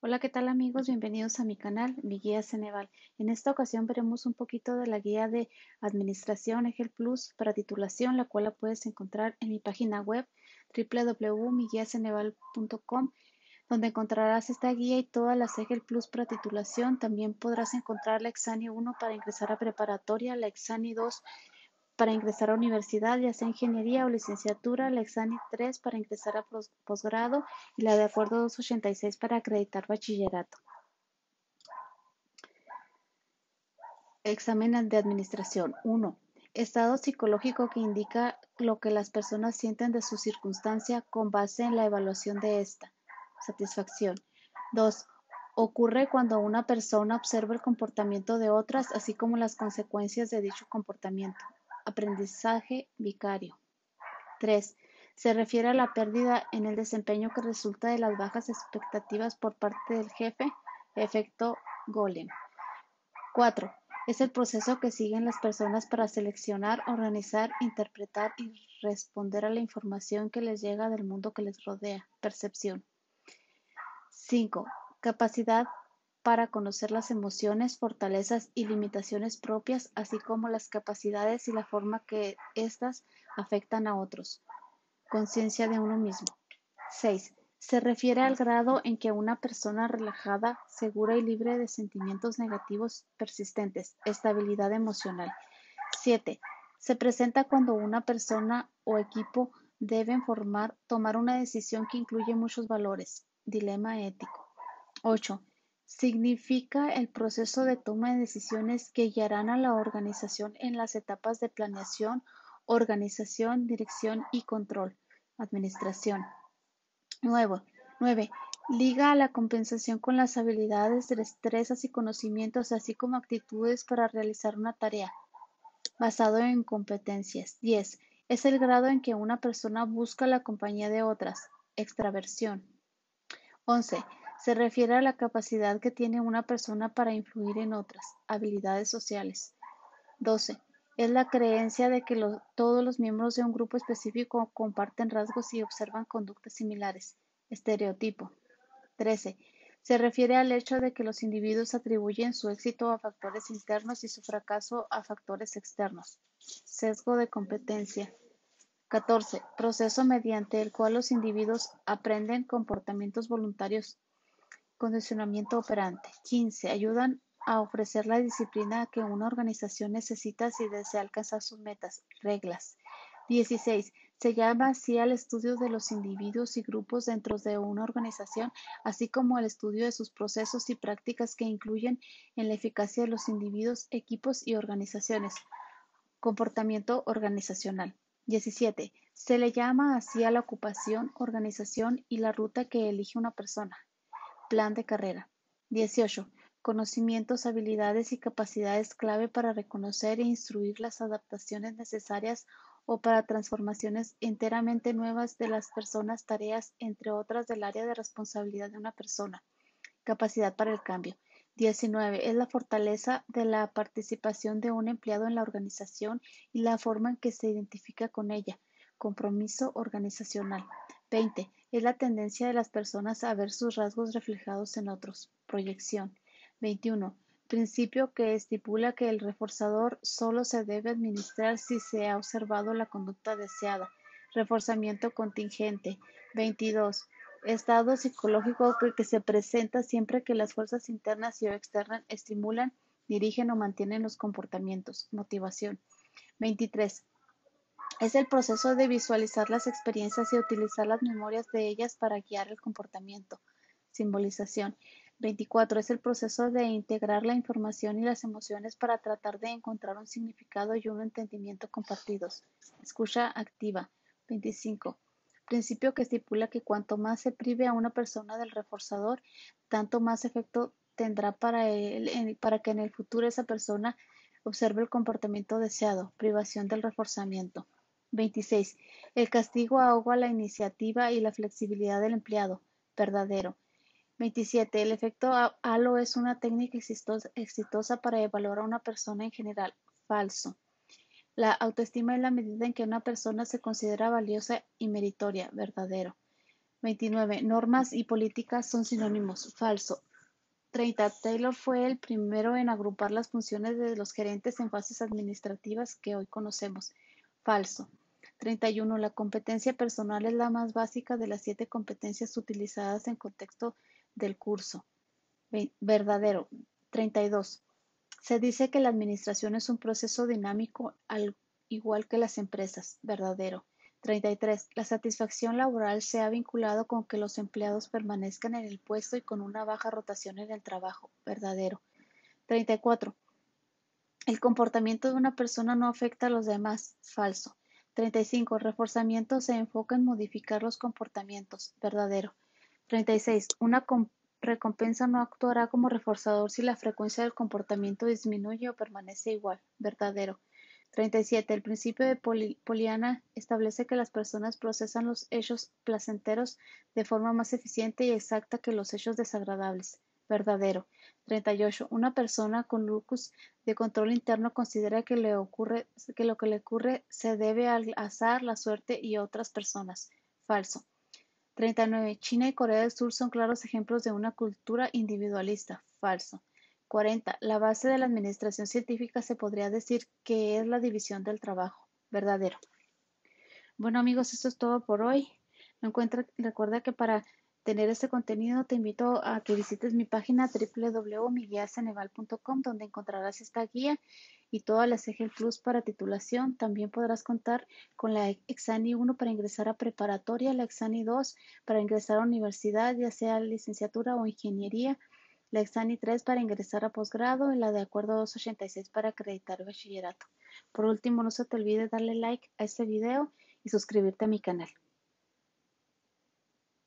Hola, ¿qué tal amigos? Bienvenidos a mi canal, mi guía Ceneval. En esta ocasión veremos un poquito de la guía de Administración EGEL Plus para titulación, la cual la puedes encontrar en mi página web www.miguiaceneval.com, donde encontrarás esta guía y todas las EGEL Plus para titulación. También podrás encontrar la Exani 1 para ingresar a preparatoria, la Exani 2 para ingresar a universidad, ya sea ingeniería o licenciatura, la Exani 3 para ingresar a posgrado y la de acuerdo 286 para acreditar bachillerato. Examen de administración 1. Estado psicológico que indica lo que las personas sienten de su circunstancia con base en la evaluación de esta. Satisfacción. 2. Ocurre cuando una persona observa el comportamiento de otras, así como las consecuencias de dicho comportamiento. Aprendizaje vicario. 3. Se refiere a la pérdida en el desempeño que resulta de las bajas expectativas por parte del jefe, efecto golem. 4. Es el proceso que siguen las personas para seleccionar, organizar, interpretar y responder a la información que les llega del mundo que les rodea. Percepción. 5. Capacidad para conocer las emociones, fortalezas y limitaciones propias, así como las capacidades y la forma que éstas afectan a otros. Conciencia de uno mismo. 6. Se refiere al grado en que una persona relajada, segura y libre de sentimientos negativos persistentes. Estabilidad emocional. 7. Se presenta cuando una persona o equipo deben formar, tomar una decisión que incluye muchos valores. Dilema ético. 8 significa el proceso de toma de decisiones que guiarán a la organización en las etapas de planeación, organización, dirección y control. Administración. 9. Liga a la compensación con las habilidades, destrezas y conocimientos, así como actitudes para realizar una tarea. Basado en competencias. 10. Es el grado en que una persona busca la compañía de otras. Extraversión. 11. Se refiere a la capacidad que tiene una persona para influir en otras, habilidades sociales. 12. Es la creencia de que todos los miembros de un grupo específico comparten rasgos y observan conductas similares. Estereotipo. 13. Se refiere al hecho de que los individuos atribuyen su éxito a factores internos y su fracaso a factores externos. Sesgo de competencia. 14. Proceso mediante el cual los individuos aprenden comportamientos voluntarios Condicionamiento operante. 15. Ayudan a ofrecer la disciplina que una organización necesita si desea alcanzar sus metas. Reglas. 16. Se llama así al estudio de los individuos y grupos dentro de una organización, así como al estudio de sus procesos y prácticas que incluyen en la eficacia de los individuos, equipos y organizaciones. Comportamiento organizacional. 17. Se le llama así a la ocupación, organización y la ruta que elige una persona. Plan de carrera. 18. Conocimientos, habilidades y capacidades clave para reconocer e instruir las adaptaciones necesarias o para transformaciones enteramente nuevas de las personas, tareas, entre otras del área de responsabilidad de una persona. Capacidad para el cambio. 19. Es la fortaleza de la participación de un empleado en la organización y la forma en que se identifica con ella. Compromiso organizacional. 20. Es la tendencia de las personas a ver sus rasgos reflejados en otros. Proyección. 21. Principio que estipula que el reforzador solo se debe administrar si se ha observado la conducta deseada. Reforzamiento contingente. 22. Estado psicológico que se presenta siempre que las fuerzas internas y o externas estimulan, dirigen o mantienen los comportamientos. Motivación. 23. Es el proceso de visualizar las experiencias y utilizar las memorias de ellas para guiar el comportamiento. Simbolización. 24. Es el proceso de integrar la información y las emociones para tratar de encontrar un significado y un entendimiento compartidos. Escucha activa. 25. Principio que estipula que cuanto más se prive a una persona del reforzador, tanto más efecto tendrá para, para que en el futuro esa persona observe el comportamiento deseado. Privación del reforzamiento. 26. El castigo ahoga la iniciativa y la flexibilidad del empleado. Verdadero. 27. El efecto halo es una técnica exitosa para evaluar a una persona en general. Falso. La autoestima es la medida en que una persona se considera valiosa y meritoria. Verdadero. 29. Normas y políticas son sinónimos. Falso. 30. Taylor fue el primero en agrupar las funciones de los gerentes en fases administrativas que hoy conocemos. Falso. 31. La competencia personal es la más básica de las siete competencias utilizadas en contexto del curso. Verdadero. 32. Se dice que la administración es un proceso dinámico al igual que las empresas. Verdadero. 33. La satisfacción laboral se ha vinculado con que los empleados permanezcan en el puesto y con una baja rotación en el trabajo. Verdadero. 34. El comportamiento de una persona no afecta a los demás. Falso. 35. El reforzamiento se enfoca en modificar los comportamientos. Verdadero. 36. Una recompensa no actuará como reforzador si la frecuencia del comportamiento disminuye o permanece igual. Verdadero. 37. El principio de Poliana establece que las personas procesan los hechos placenteros de forma más eficiente y exacta que los hechos desagradables. Verdadero. 38. Una persona con lucus de control interno considera que, le ocurre, que lo que le ocurre se debe al azar, la suerte y otras personas. Falso. 39. China y Corea del Sur son claros ejemplos de una cultura individualista. Falso. 40. La base de la administración científica se podría decir que es la división del trabajo. Verdadero. Bueno amigos, esto es todo por hoy. recuerda que para tener este contenido te invito a que visites mi página www.miguiasenegal.com donde encontrarás esta guía y todas las EGEL Plus para titulación. También podrás contar con la Exani 1 para ingresar a preparatoria, la Exani 2 para ingresar a universidad, ya sea licenciatura o ingeniería la Exani 3 para ingresar a posgrado y la de acuerdo 286 para acreditar bachillerato. Por último, no se te olvide darle like a este video y suscribirte a mi canal.